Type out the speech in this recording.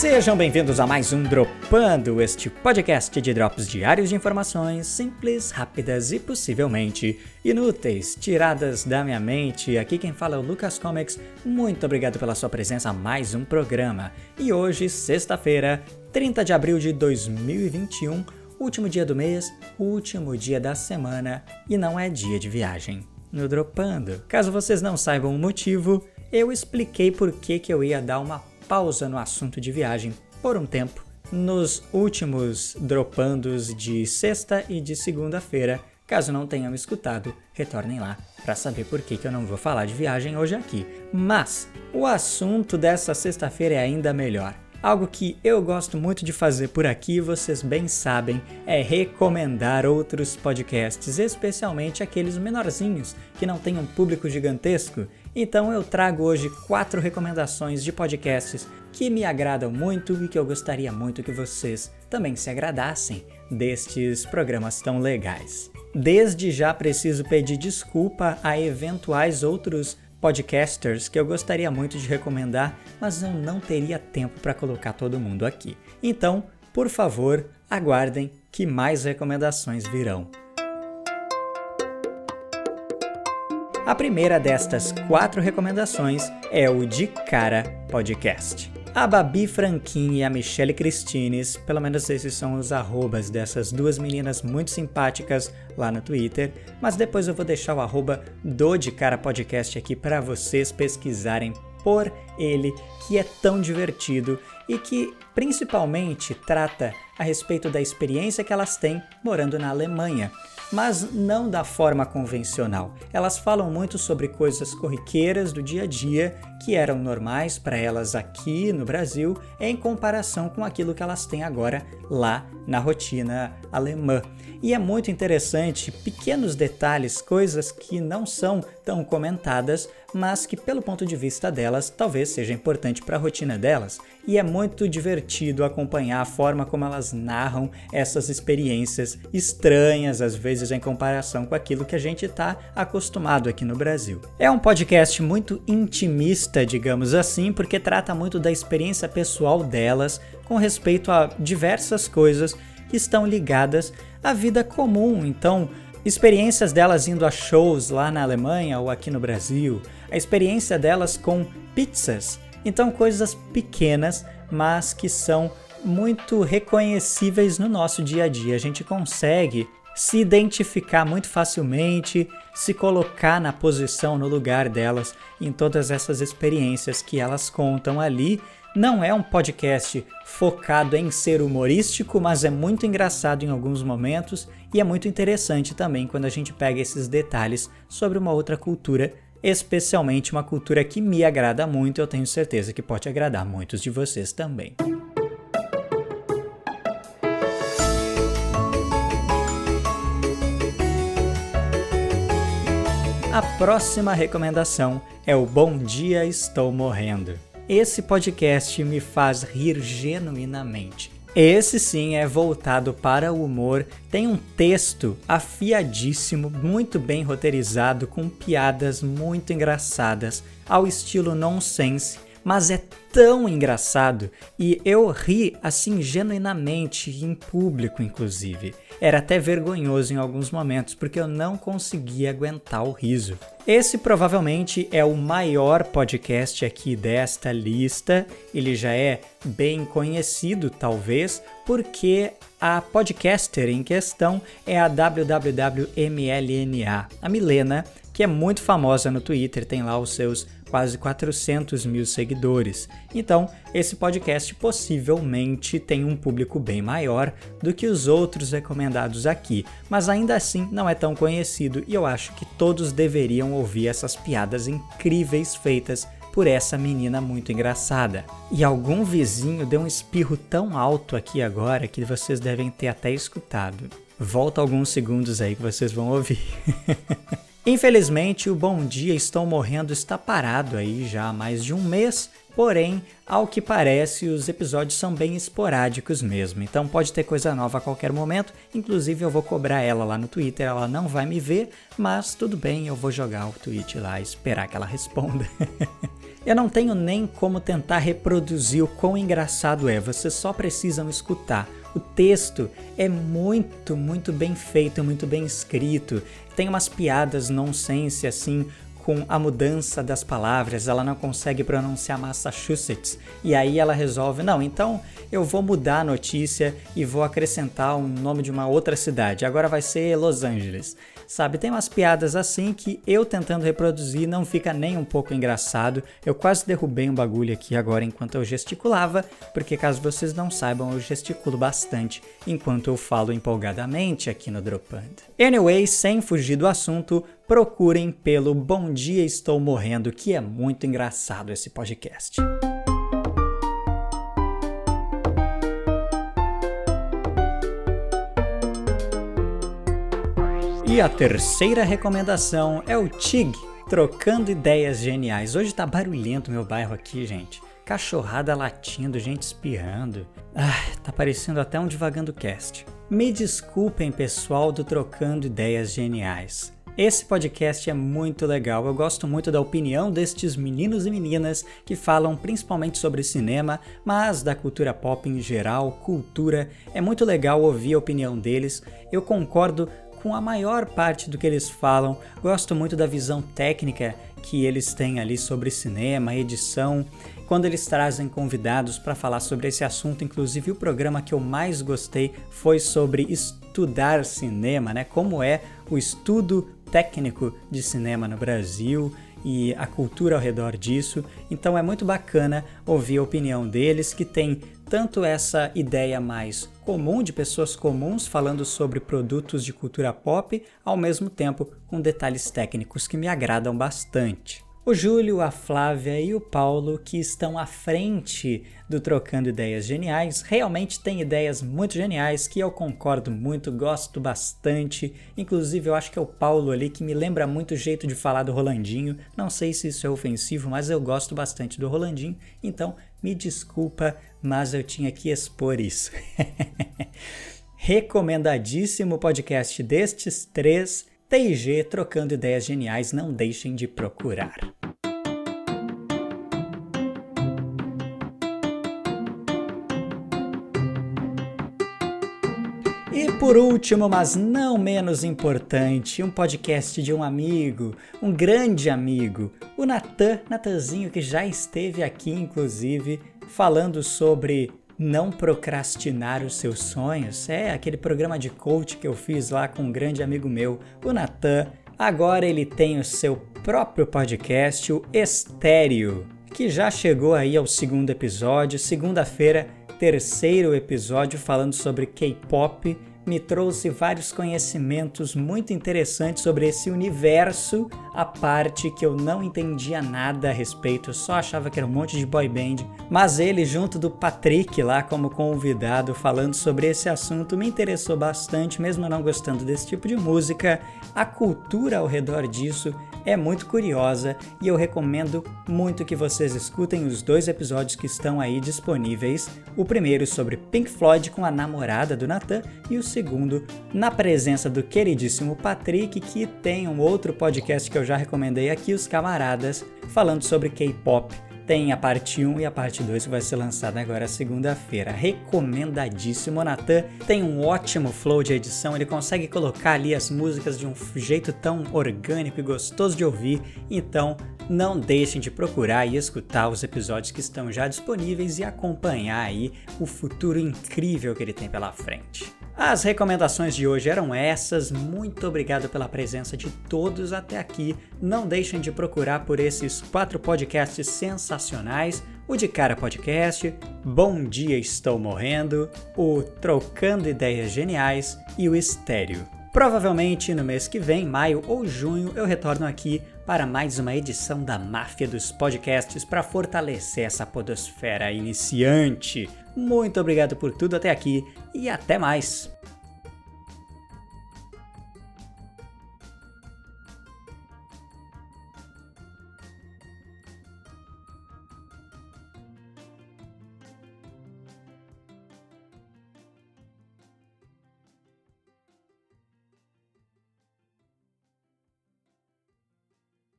Sejam bem-vindos a mais um Dropando, este podcast de drops diários de informações simples, rápidas e possivelmente inúteis, tiradas da minha mente. Aqui quem fala é o Lucas Comics. Muito obrigado pela sua presença a mais um programa. E hoje, sexta-feira, 30 de abril de 2021, último dia do mês, último dia da semana e não é dia de viagem. No Dropando. Caso vocês não saibam o motivo, eu expliquei por que, que eu ia dar uma pausa no assunto de viagem por um tempo nos últimos dropandos de sexta e de segunda-feira. Caso não tenham escutado, retornem lá para saber por que, que eu não vou falar de viagem hoje aqui. Mas o assunto dessa sexta-feira é ainda melhor. Algo que eu gosto muito de fazer por aqui, vocês bem sabem, é recomendar outros podcasts, especialmente aqueles menorzinhos que não têm um público gigantesco. Então eu trago hoje quatro recomendações de podcasts que me agradam muito e que eu gostaria muito que vocês também se agradassem destes programas tão legais. Desde já preciso pedir desculpa a eventuais outros podcasters que eu gostaria muito de recomendar, mas eu não teria tempo para colocar todo mundo aqui. Então, por favor, aguardem que mais recomendações virão. A primeira destas quatro recomendações é o De Cara Podcast. A Babi Franquin e a Michelle Cristines, pelo menos esses são os arrobas dessas duas meninas muito simpáticas lá no Twitter, mas depois eu vou deixar o arroba do De Cara Podcast aqui para vocês pesquisarem por ele, que é tão divertido e que principalmente trata a respeito da experiência que elas têm morando na Alemanha mas não da forma convencional. Elas falam muito sobre coisas corriqueiras do dia a dia que eram normais para elas aqui no Brasil em comparação com aquilo que elas têm agora lá na rotina alemã. E é muito interessante pequenos detalhes, coisas que não são tão comentadas, mas que, pelo ponto de vista delas, talvez seja importante para a rotina delas. E é muito divertido acompanhar a forma como elas narram essas experiências estranhas, às vezes em comparação com aquilo que a gente está acostumado aqui no Brasil. É um podcast muito intimista, digamos assim, porque trata muito da experiência pessoal delas com respeito a diversas coisas que estão ligadas à vida comum. Então, experiências delas indo a shows lá na Alemanha ou aqui no Brasil, a experiência delas com pizzas. Então, coisas pequenas, mas que são muito reconhecíveis no nosso dia a dia. A gente consegue se identificar muito facilmente, se colocar na posição, no lugar delas em todas essas experiências que elas contam ali não é um podcast focado em ser humorístico, mas é muito engraçado em alguns momentos e é muito interessante também quando a gente pega esses detalhes sobre uma outra cultura, especialmente uma cultura que me agrada muito, eu tenho certeza que pode agradar muitos de vocês também. A próxima recomendação é o Bom Dia Estou Morrendo. Esse podcast me faz rir genuinamente. Esse sim é voltado para o humor, tem um texto afiadíssimo, muito bem roteirizado, com piadas muito engraçadas, ao estilo nonsense, mas é tão engraçado e eu ri assim genuinamente, em público inclusive. Era até vergonhoso em alguns momentos porque eu não conseguia aguentar o riso. Esse provavelmente é o maior podcast aqui desta lista. Ele já é bem conhecido, talvez, porque a podcaster em questão é a WWWMLNA, a Milena, que é muito famosa no Twitter, tem lá os seus quase 400 mil seguidores. Então, esse podcast possivelmente tem um público bem maior do que os outros recomendados aqui, mas ainda assim não é tão conhecido e eu acho que todos deveriam ouvir essas piadas incríveis feitas por essa menina muito engraçada. E algum vizinho deu um espirro tão alto aqui agora que vocês devem ter até escutado. Volta alguns segundos aí que vocês vão ouvir. Infelizmente, o Bom Dia Estou Morrendo está parado aí já há mais de um mês, porém, ao que parece, os episódios são bem esporádicos mesmo, então pode ter coisa nova a qualquer momento. Inclusive, eu vou cobrar ela lá no Twitter, ela não vai me ver, mas tudo bem, eu vou jogar o tweet lá e esperar que ela responda. Eu não tenho nem como tentar reproduzir o quão engraçado é, vocês só precisam escutar. O texto é muito, muito bem feito, muito bem escrito. Tem umas piadas nonsense assim com a mudança das palavras, ela não consegue pronunciar Massachusetts. E aí ela resolve, não, então eu vou mudar a notícia e vou acrescentar o um nome de uma outra cidade. Agora vai ser Los Angeles. Sabe, tem umas piadas assim que eu tentando reproduzir não fica nem um pouco engraçado. Eu quase derrubei um bagulho aqui agora enquanto eu gesticulava, porque caso vocês não saibam, eu gesticulo bastante enquanto eu falo empolgadamente aqui no Dropando. Anyway, sem fugir do assunto, procurem pelo Bom Dia Estou Morrendo, que é muito engraçado esse podcast. E a terceira recomendação é o TIG, Trocando Ideias Geniais. Hoje tá barulhento meu bairro aqui, gente. Cachorrada latindo, gente espirrando. Ah, tá parecendo até um Divagando Cast. Me desculpem, pessoal do Trocando Ideias Geniais. Esse podcast é muito legal. Eu gosto muito da opinião destes meninos e meninas que falam principalmente sobre cinema, mas da cultura pop em geral, cultura. É muito legal ouvir a opinião deles. Eu concordo com a maior parte do que eles falam. Gosto muito da visão técnica que eles têm ali sobre cinema, edição. Quando eles trazem convidados para falar sobre esse assunto, inclusive o programa que eu mais gostei foi sobre estudar cinema, né? Como é o estudo técnico de cinema no Brasil e a cultura ao redor disso. Então é muito bacana ouvir a opinião deles que tem tanto essa ideia mais comum de pessoas comuns falando sobre produtos de cultura pop, ao mesmo tempo com detalhes técnicos que me agradam bastante. O Júlio, a Flávia e o Paulo, que estão à frente do Trocando Ideias Geniais, realmente têm ideias muito geniais que eu concordo muito, gosto bastante. Inclusive, eu acho que é o Paulo ali que me lembra muito o jeito de falar do Rolandinho. Não sei se isso é ofensivo, mas eu gosto bastante do Rolandinho, então me desculpa, mas eu tinha que expor isso. Recomendadíssimo podcast destes três TIG trocando ideias geniais, não deixem de procurar. Por último, mas não menos importante, um podcast de um amigo, um grande amigo, o Natan, Natanzinho, que já esteve aqui, inclusive, falando sobre não procrastinar os seus sonhos. É aquele programa de coach que eu fiz lá com um grande amigo meu, o Natan. Agora ele tem o seu próprio podcast, o Estéreo, que já chegou aí ao segundo episódio. Segunda-feira, terceiro episódio falando sobre K-pop me trouxe vários conhecimentos muito interessantes sobre esse universo, a parte que eu não entendia nada a respeito, eu só achava que era um monte de boy band. Mas ele, junto do Patrick lá como convidado, falando sobre esse assunto, me interessou bastante, mesmo não gostando desse tipo de música. A cultura ao redor disso é muito curiosa e eu recomendo muito que vocês escutem os dois episódios que estão aí disponíveis. O primeiro sobre Pink Floyd com a namorada do Nathan e o segundo na presença do queridíssimo Patrick, que tem um outro podcast que eu já recomendei aqui, Os Camaradas, falando sobre K-pop tem a parte 1 e a parte 2 que vai ser lançada agora segunda-feira. Recomendadíssimo. Natan tem um ótimo flow de edição, ele consegue colocar ali as músicas de um jeito tão orgânico e gostoso de ouvir. Então, não deixem de procurar e escutar os episódios que estão já disponíveis e acompanhar aí o futuro incrível que ele tem pela frente. As recomendações de hoje eram essas. Muito obrigado pela presença de todos até aqui. Não deixem de procurar por esses quatro podcasts sensacionais: o De Cara Podcast, Bom Dia Estou Morrendo, o Trocando Ideias Geniais e o Estéreo. Provavelmente no mês que vem, maio ou junho, eu retorno aqui para mais uma edição da Máfia dos Podcasts para fortalecer essa podosfera iniciante. Muito obrigado por tudo até aqui e até mais!